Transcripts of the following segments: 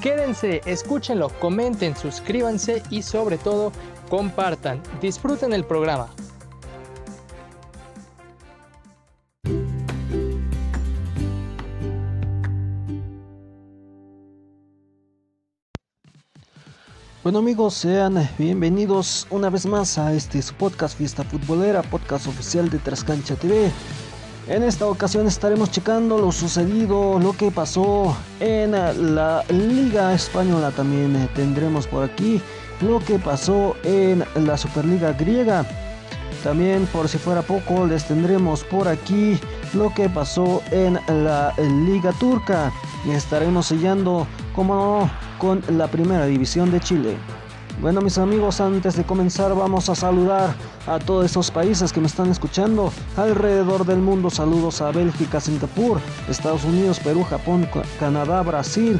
Quédense, escúchenlo, comenten, suscríbanse y sobre todo compartan. Disfruten el programa. Bueno amigos, sean bienvenidos una vez más a este su podcast Fiesta Futbolera, podcast oficial de Trascancha TV. En esta ocasión estaremos checando lo sucedido, lo que pasó en la Liga Española. También eh, tendremos por aquí lo que pasó en la Superliga griega. También por si fuera poco les tendremos por aquí lo que pasó en la Liga Turca. Y estaremos sellando, como con la primera división de Chile. Bueno mis amigos, antes de comenzar vamos a saludar a todos esos países que me están escuchando alrededor del mundo. Saludos a Bélgica, Singapur, Estados Unidos, Perú, Japón, Canadá, Brasil,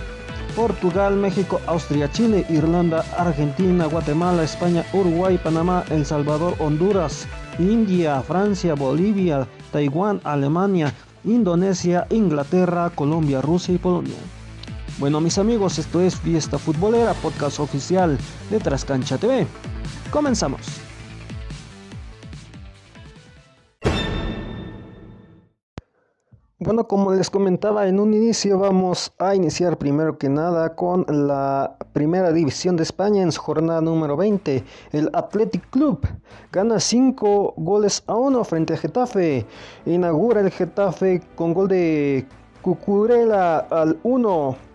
Portugal, México, Austria, Chile, Irlanda, Argentina, Guatemala, España, Uruguay, Panamá, El Salvador, Honduras, India, Francia, Bolivia, Taiwán, Alemania, Indonesia, Inglaterra, Colombia, Rusia y Polonia. Bueno mis amigos, esto es Fiesta Futbolera, podcast oficial de Trascancha TV. Comenzamos. Bueno, como les comentaba en un inicio, vamos a iniciar primero que nada con la primera división de España en su jornada número 20. El Athletic Club gana 5 goles a 1 frente a Getafe. Inaugura el Getafe con gol de Cucurella al 1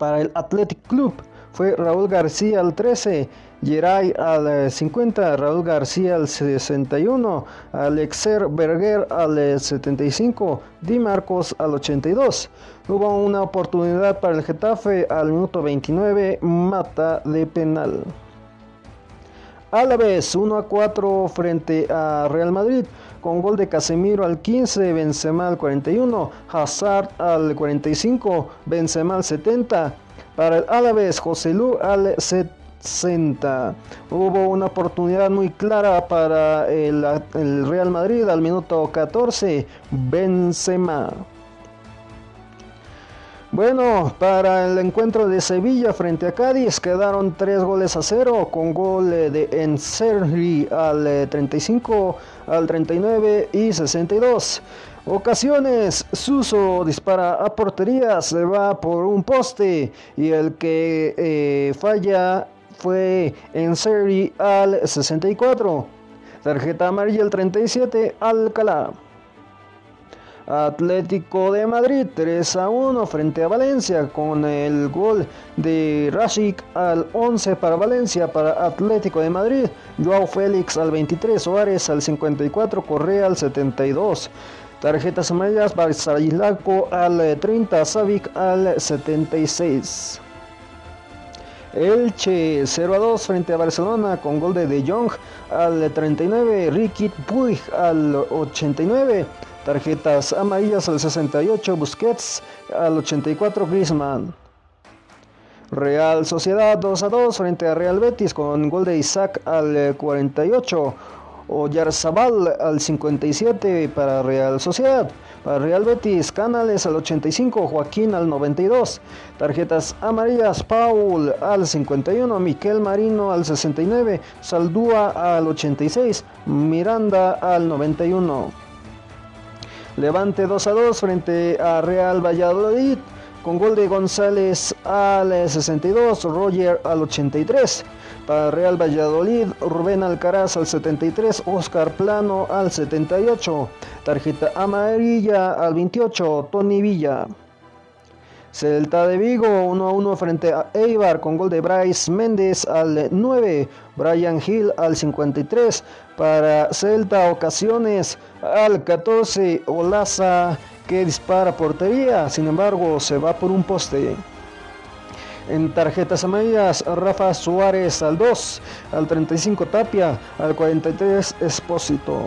para el Athletic Club fue Raúl García al 13, Geray al 50, Raúl García al 61, Alexer Berger al 75, Di Marcos al 82. Hubo una oportunidad para el Getafe al minuto 29, mata de penal. A la vez, 1 a 4 frente a Real Madrid, con gol de Casemiro al 15, Benzema al 41, Hazard al 45, Benzema al 70. Para el Alavés, José Lu al 60. Hubo una oportunidad muy clara para el, el Real Madrid al minuto 14, Benzema. Bueno, para el encuentro de Sevilla frente a Cádiz quedaron 3 goles a 0 con gol de Enserri al 35, eh, al 39 y 62. Ocasiones, Suso dispara a portería, se va por un poste y el que eh, falla fue Enserri al 64. Tarjeta amarilla al 37, Alcalá. Atlético de Madrid 3 a 1 frente a Valencia con el gol de Rashik al 11 para Valencia para Atlético de Madrid, Joao Félix al 23, Suárez al 54, Correa al 72. Tarjetas amarillas para Sarilaco al 30, Savic al 76. Elche 0 a 2 frente a Barcelona con gol de De Jong al 39, Ricky Puig al 89. Tarjetas amarillas al 68, Busquets al 84, Griezmann. Real Sociedad 2 a 2 frente a Real Betis con gol de Isaac al 48. Oyarzabal al 57 para Real Sociedad. Para Real Betis, Canales al 85, Joaquín al 92. Tarjetas amarillas, Paul al 51, Miquel Marino al 69, Saldúa al 86, Miranda al 91. Levante 2 a 2 frente a Real Valladolid con gol de González al 62, Roger al 83. Para Real Valladolid, Rubén Alcaraz al 73, Oscar Plano al 78. Tarjeta amarilla al 28, Tony Villa. Celta de Vigo 1 a 1 frente a Eibar con gol de Bryce Méndez al 9, Brian Hill al 53, para Celta ocasiones al 14, Olaza que dispara portería, sin embargo se va por un poste. En tarjetas amarillas, Rafa Suárez al 2, al 35 Tapia, al 43 Espósito.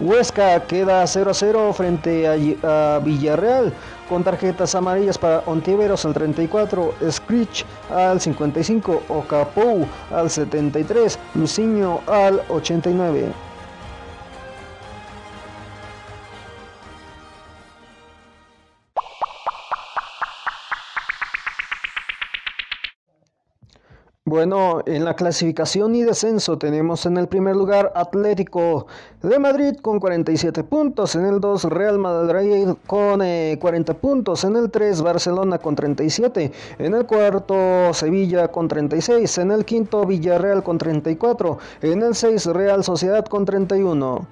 Huesca queda 0 a 0 frente a, Villarreal con tarjetas amarillas para Ontiveros al 34, Screech al 55, Ocapou al 73, Luciño al 89. Bueno, en la clasificación y descenso tenemos en el primer lugar Atlético de Madrid con 47 puntos, en el 2 Real Madrid con 40 eh, puntos, en el 3 Barcelona con 37, en el cuarto Sevilla con 36, en el quinto Villarreal con 34, en el 6 Real Sociedad con 31.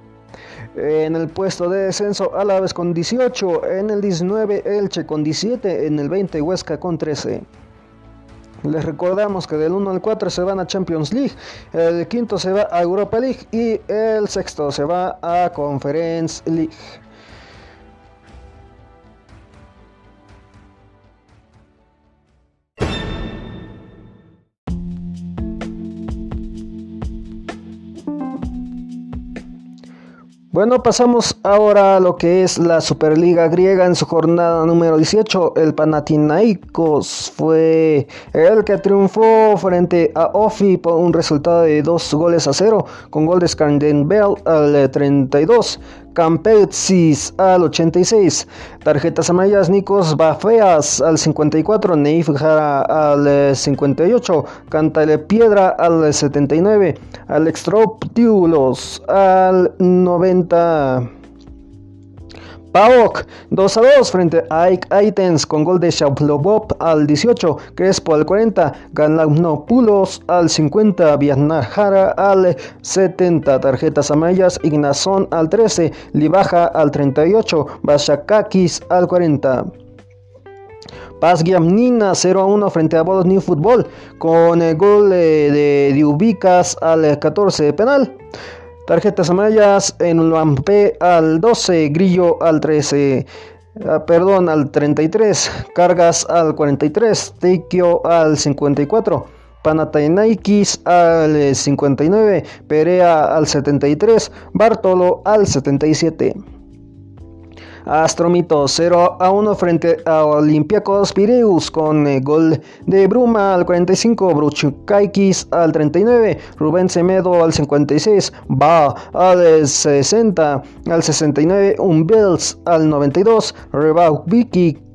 En el puesto de descenso Alaves con 18, en el 19 Elche con 17, en el 20 Huesca con 13. Les recordamos que del 1 al 4 se van a Champions League, el quinto se va a Europa League y el sexto se va a Conference League. Bueno, pasamos ahora a lo que es la Superliga griega en su jornada número 18. El Panathinaikos fue el que triunfó frente a Ofi por un resultado de dos goles a cero, con gol de Scandin Bell al 32. Campetsis al 86, tarjetas amarillas Nikos Bafeas al 54, Neif Jara al 58, Cantale Piedra al 79, Alex al 90. PAOK 2 a 2 frente a Ike Aitens con gol de Shablobop al 18, Crespo al 40, Galaunopoulos al 50, Vianajara al 70, tarjetas amarillas Ignazón al 13, Libaja al 38, Bashakakis al 40. Paz Guiamnina 0 a 1 frente a Bolos New Football con el gol de, de Diubicas al 14 de penal. Tarjetas amarillas en Luampe al 12, Grillo al 13. Ah, perdón, al 33, Cargas al 43, Teikio al 54, Panatainaikis al 59, Perea al 73, Bartolo al 77. Astromito 0 a 1 frente a Olympiacos Pireus con eh, gol de Bruma al 45, Bruchukaikis al 39, Rubén Semedo al 56, Ba al 60, al 69, Umbels al 92, Rebau Vicky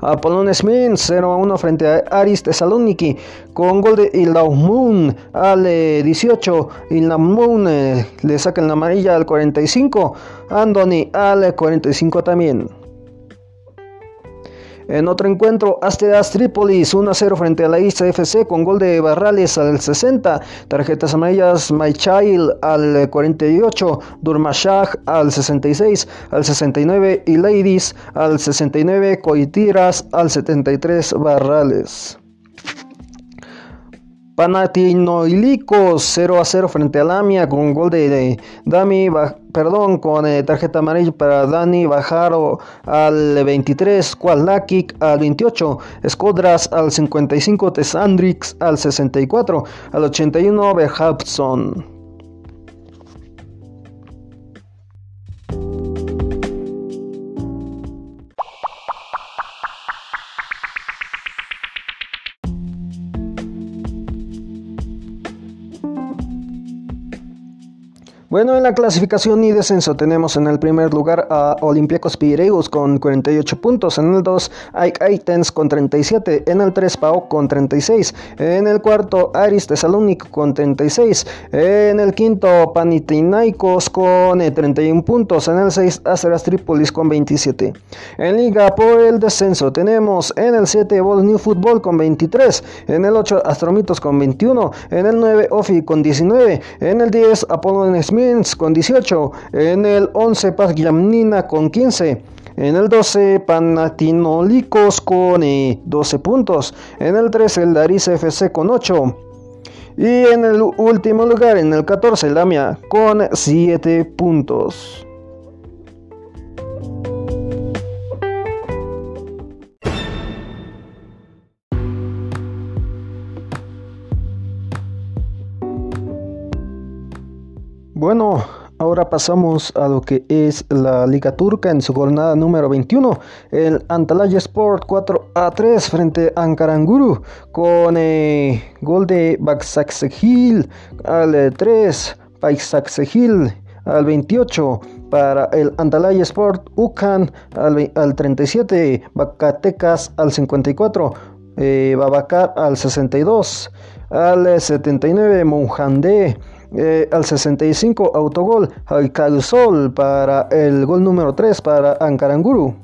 Apolón Smith 0 a 1 frente a Aris Thessaloniki con gol de Ilaumun al 18. Ilaumun eh, le saca la amarilla al 45. Andoni al 45 también. En otro encuentro, Asteras Trípolis 1-0 frente a la Isla FC con gol de Barrales al 60, tarjetas amarillas Maichail al 48, Durmashah al 66, al 69 y Ladies al 69, Coitiras al 73 Barrales. Panathinaikos 0 a 0 frente a Lamia con gol de, Dami, perdón, con eh, tarjeta amarilla para Dani Bajaro al 23, Kualakic al 28, Escodras al 55, Tesandrix al 64, al 81, Berhapson. Bueno, en la clasificación y descenso tenemos en el primer lugar a Olympiacos Pireus con 48 puntos, en el 2 Ike Aitens con 37, en el 3 Pau con 36, en el cuarto Aris Thessalonic con 36, en el quinto Panitinaikos con 31 puntos, en el 6 Asteras Tripolis con 27. En liga por el descenso tenemos en el 7 Ball New Football con 23, en el 8 Astromitos con 21, en el 9 Ofi con 19, en el 10 Apollo Smith con 18, en el 11 Paz Yamnina con 15, en el 12 Panatinolicos con 12 eh, puntos, en el 13 el Daris FC con 8. Y en el último lugar, en el 14, Lamia con 7 puntos. Bueno, ahora pasamos a lo que es la Liga Turca en su jornada número 21. El Antalya Sport 4 a 3 frente a Ankaranguru con eh, gol de Baksaksehil al 3, Baksaksehil al 28 para el Antalya Sport, Ucan al, al 37, Bacatecas al 54, eh, Babacar al 62, al 79, Monjandé eh, al 65 autogol Calzol para el gol número 3 para Ankaranguru.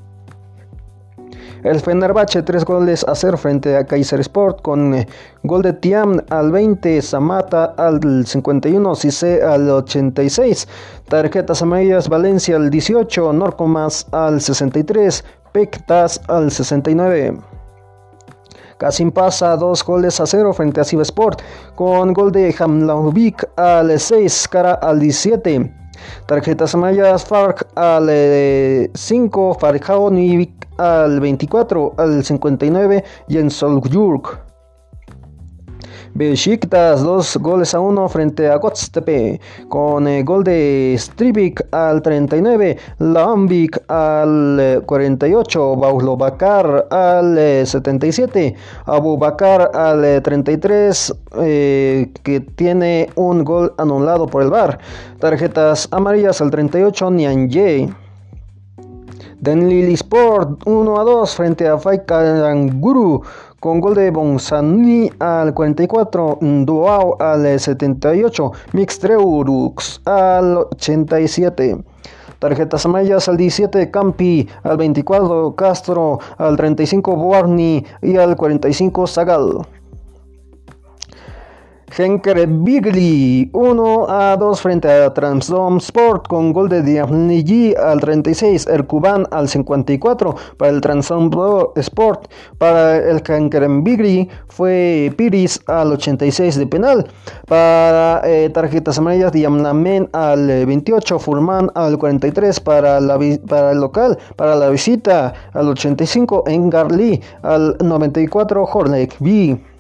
El Fenerbahce 3 goles a 0 frente a Kaiser Sport con eh, gol de Tiam al 20, Samata al 51, Cise al 86, tarjetas amarillas Valencia al 18, Norcomas al 63, Pectas al 69. Casim pasa dos goles a cero frente a Sport con gol de Hamlauvik al 6, cara al 17. Tarjetas amarillas Farc al 5, eh, Farjaonivik al 24, al 59 y en Soljurk. Besiktas dos goles a uno frente a Gotstepe con el gol de Stribik al 39, Lambik al 48, Baulo Bakar al 77, Abu Bakar al 33 eh, que tiene un gol anulado por el VAR. Tarjetas amarillas al 38, Nianje. Denlili Sport 1 a 2 frente a Guru con gol de Bonsani al 44, Duao al 78, Mixtreurux al 87. Tarjetas amarillas al 17, Campi al 24, Castro al 35, Buarni y al 45, Zagal. Henker Bigli 1 a 2 frente a Transdom Sport con gol de Diamnigi al 36, el al 54 para el Transdom Sport. Para el Henker Bigli fue Piris al 86 de penal. Para eh, tarjetas amarillas, Diamnamen al 28, Furman al 43 para, la, el local. Para la visita al 85, Engarli al 94, Hornek B.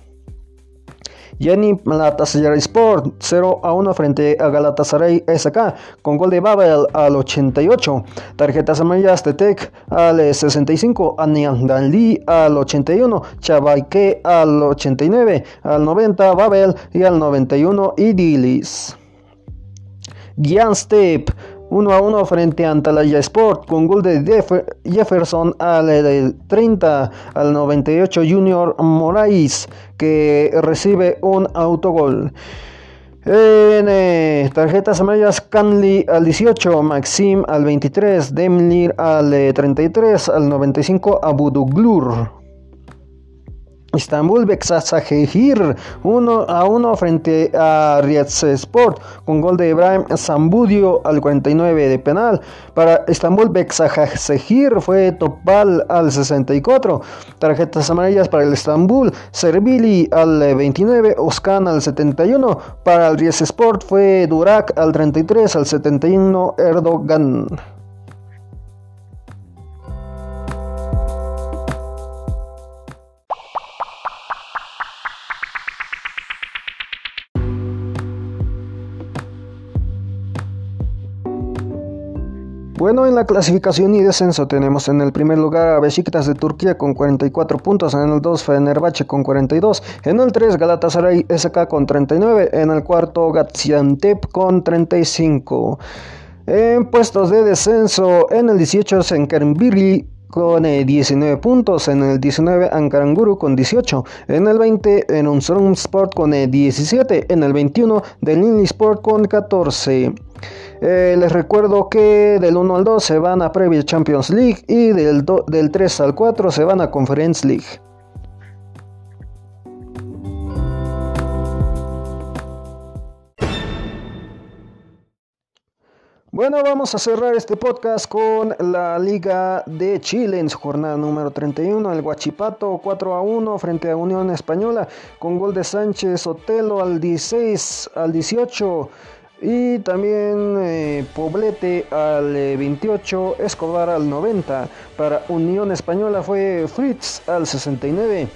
Jenny Galatasaray Sport 0 a 1 frente a Galatasaray SK con gol de Babel al 88. Tarjetas amarillas de Tech al 65, Aniandali al 81, Chabaike al 89, al 90 Babel y al 91 Idilis. Gian Step 1 a 1 frente a Antalya Sport con gol de Jefferson al 30 al 98 Junior Moraes que recibe un autogol. En eh, tarjetas amarillas, Canley al 18, Maxim al 23, Demlir al 33, al 95, Abuduglur. Istanbul Beksasahehir 1 a 1 frente a Sport con gol de Ibrahim Zambudio al 49 de penal. Para Istanbul Beksasahehir fue Topal al 64. Tarjetas amarillas para el Istanbul. Servili al 29. Oscan al 71. Para el Sport fue Durak al 33 al 71 Erdogan. Bueno, en la clasificación y descenso tenemos en el primer lugar a Besiktas de Turquía con 44 puntos, en el 2 Fenerbahce con 42, en el 3 Galatasaray SK con 39, en el cuarto Gaziantep con 35. En puestos de descenso, en el 18 Senkerbirli con 19 eh, puntos, en el 19 Ankaranguru con 18, en el 20 en Unsurm Sport con 17, eh, en el 21 Del Sport con 14. Eh, les recuerdo que del 1 al 2 se van a Premier Champions League y del, del 3 al 4 se van a Conference League. Bueno, vamos a cerrar este podcast con la Liga de Chile en su jornada número 31. El Guachipato 4 a 1 frente a Unión Española con gol de Sánchez Otelo al 16 al 18. Y también eh, Poblete al 28, eh, Escobar al 90. Para Unión Española fue Fritz al 69.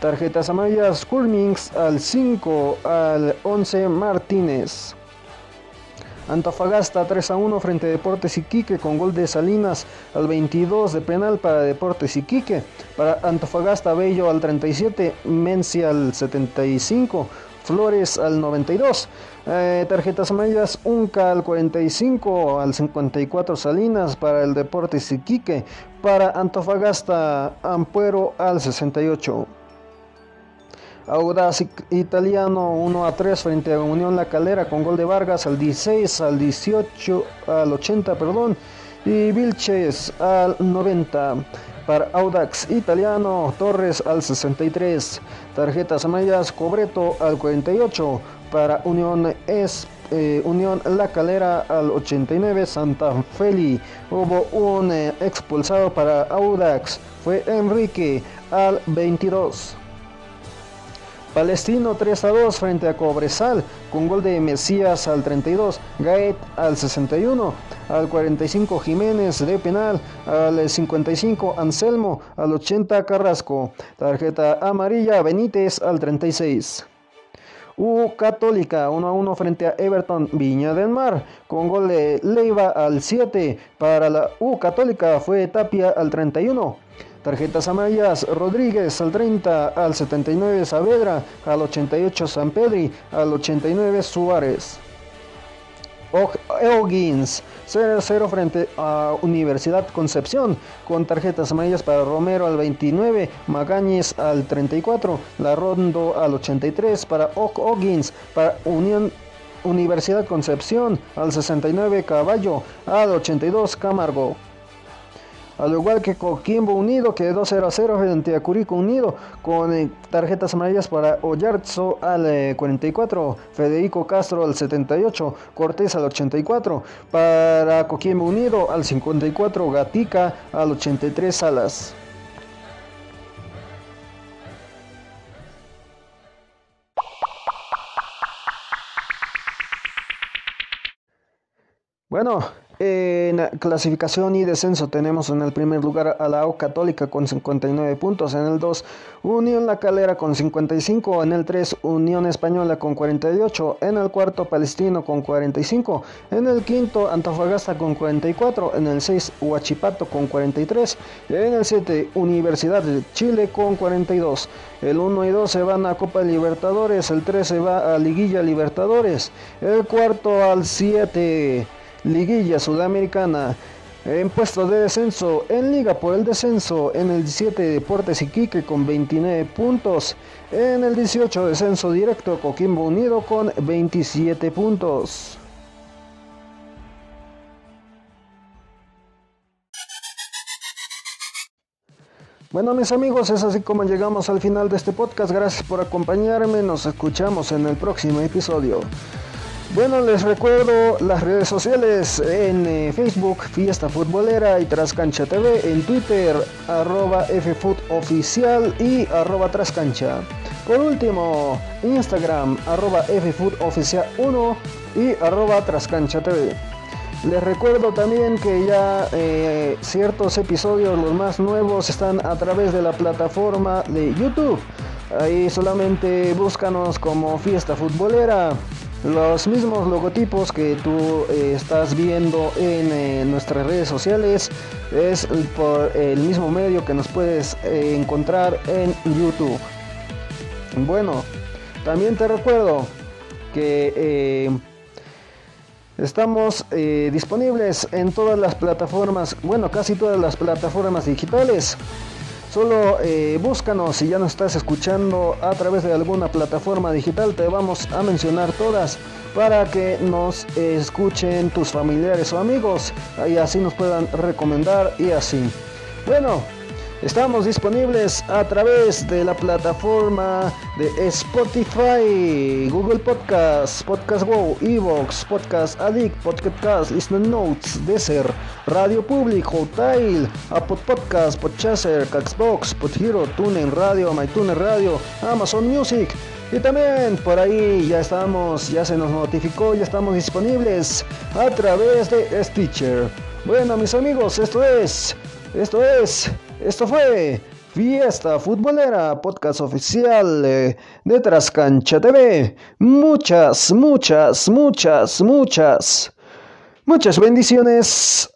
Tarjetas amarillas, Kurmings al 5, al 11 Martínez. Antofagasta 3 a 1 frente a Deportes Iquique con gol de Salinas al 22 de penal para Deportes Iquique. Para Antofagasta Bello al 37, Mencia al 75. Flores al 92. Eh, tarjetas amarillas, Unca al 45, al 54 Salinas para el Deportes Iquique. Para Antofagasta, Ampuero al 68. Audaz Italiano 1 a 3 frente a Unión La Calera con gol de Vargas al 16, al 18, al 80, perdón, y Vilches al 90. Para Audax Italiano, Torres al 63. Tarjetas amarillas, Cobreto al 48. Para Unión es eh, Unión La Calera al 89, Santa Feli. Hubo un eh, expulsado para Audax, fue Enrique al 22. Palestino 3 a 2 frente a Cobresal con gol de Mesías al 32, Gaet al 61, al 45 Jiménez de penal, al 55 Anselmo, al 80 Carrasco, tarjeta amarilla Benítez al 36. U Católica 1 a 1 frente a Everton Viña del Mar con gol de Leiva al 7 para la U Católica fue Tapia al 31 Tarjetas amarillas, Rodríguez al 30, al 79 Saavedra, al 88 San Pedri, al 89 Suárez. Eogins 0-0 frente a Universidad Concepción con tarjetas amarillas para Romero al 29, Magañez al 34, La Rondo al 83 para O'Higgins para Unión Universidad Concepción al 69 Caballo al 82 Camargo al igual que Coquimbo Unido, que 2 0 0 frente a Curico Unido, con eh, tarjetas amarillas para Oyarzo al 44, eh, Federico Castro al 78, Cortés al 84, para Coquimbo Unido al 54, Gatica al 83, Salas. Bueno, clasificación y descenso tenemos en el primer lugar a la O Católica con 59 puntos, en el 2 Unión La Calera con 55, en el 3 Unión Española con 48, en el cuarto Palestino con 45, en el quinto Antofagasta con 44, en el 6 Huachipato con 43, en el 7 Universidad de Chile con 42. El 1 y 2 se van a Copa Libertadores, el 3 se va a Liguilla Libertadores, el cuarto al 7 Liguilla Sudamericana. En puesto de descenso, en Liga por el descenso, en el 17 Deportes Iquique con 29 puntos. En el 18 descenso directo Coquimbo Unido con 27 puntos. Bueno mis amigos, es así como llegamos al final de este podcast. Gracias por acompañarme. Nos escuchamos en el próximo episodio. Bueno, les recuerdo las redes sociales en eh, Facebook, Fiesta Futbolera y Trascancha TV, en Twitter, arroba FFootOficial y arroba Trascancha. Por último, Instagram, arroba FFootOficial1 y arroba Trascancha TV. Les recuerdo también que ya eh, ciertos episodios, los más nuevos, están a través de la plataforma de YouTube. Ahí solamente búscanos como Fiesta Futbolera. Los mismos logotipos que tú eh, estás viendo en eh, nuestras redes sociales es por el mismo medio que nos puedes eh, encontrar en YouTube. Bueno, también te recuerdo que estamos disponibles en todas las plataformas, bueno, casi todas las plataformas digitales. Solo eh, búscanos si ya nos estás escuchando a través de alguna plataforma digital. Te vamos a mencionar todas para que nos escuchen tus familiares o amigos y así nos puedan recomendar y así. Bueno, Estamos disponibles a través de la plataforma de Spotify, Google Podcasts, Podcast Go, Evox, Podcast Addict, Podcast Listen Notes, Deezer, Radio Public, Hotel, Apple Podcasts, Podchaser, Caxbox, Podhero, TuneIn Radio, MyTuner Radio, Amazon Music. Y también por ahí ya estamos, ya se nos notificó, ya estamos disponibles a través de Stitcher. Bueno mis amigos, esto es, esto es esto fue Fiesta Futbolera, podcast oficial de Trascancha TV. Muchas, muchas, muchas, muchas, Muchas bendiciones.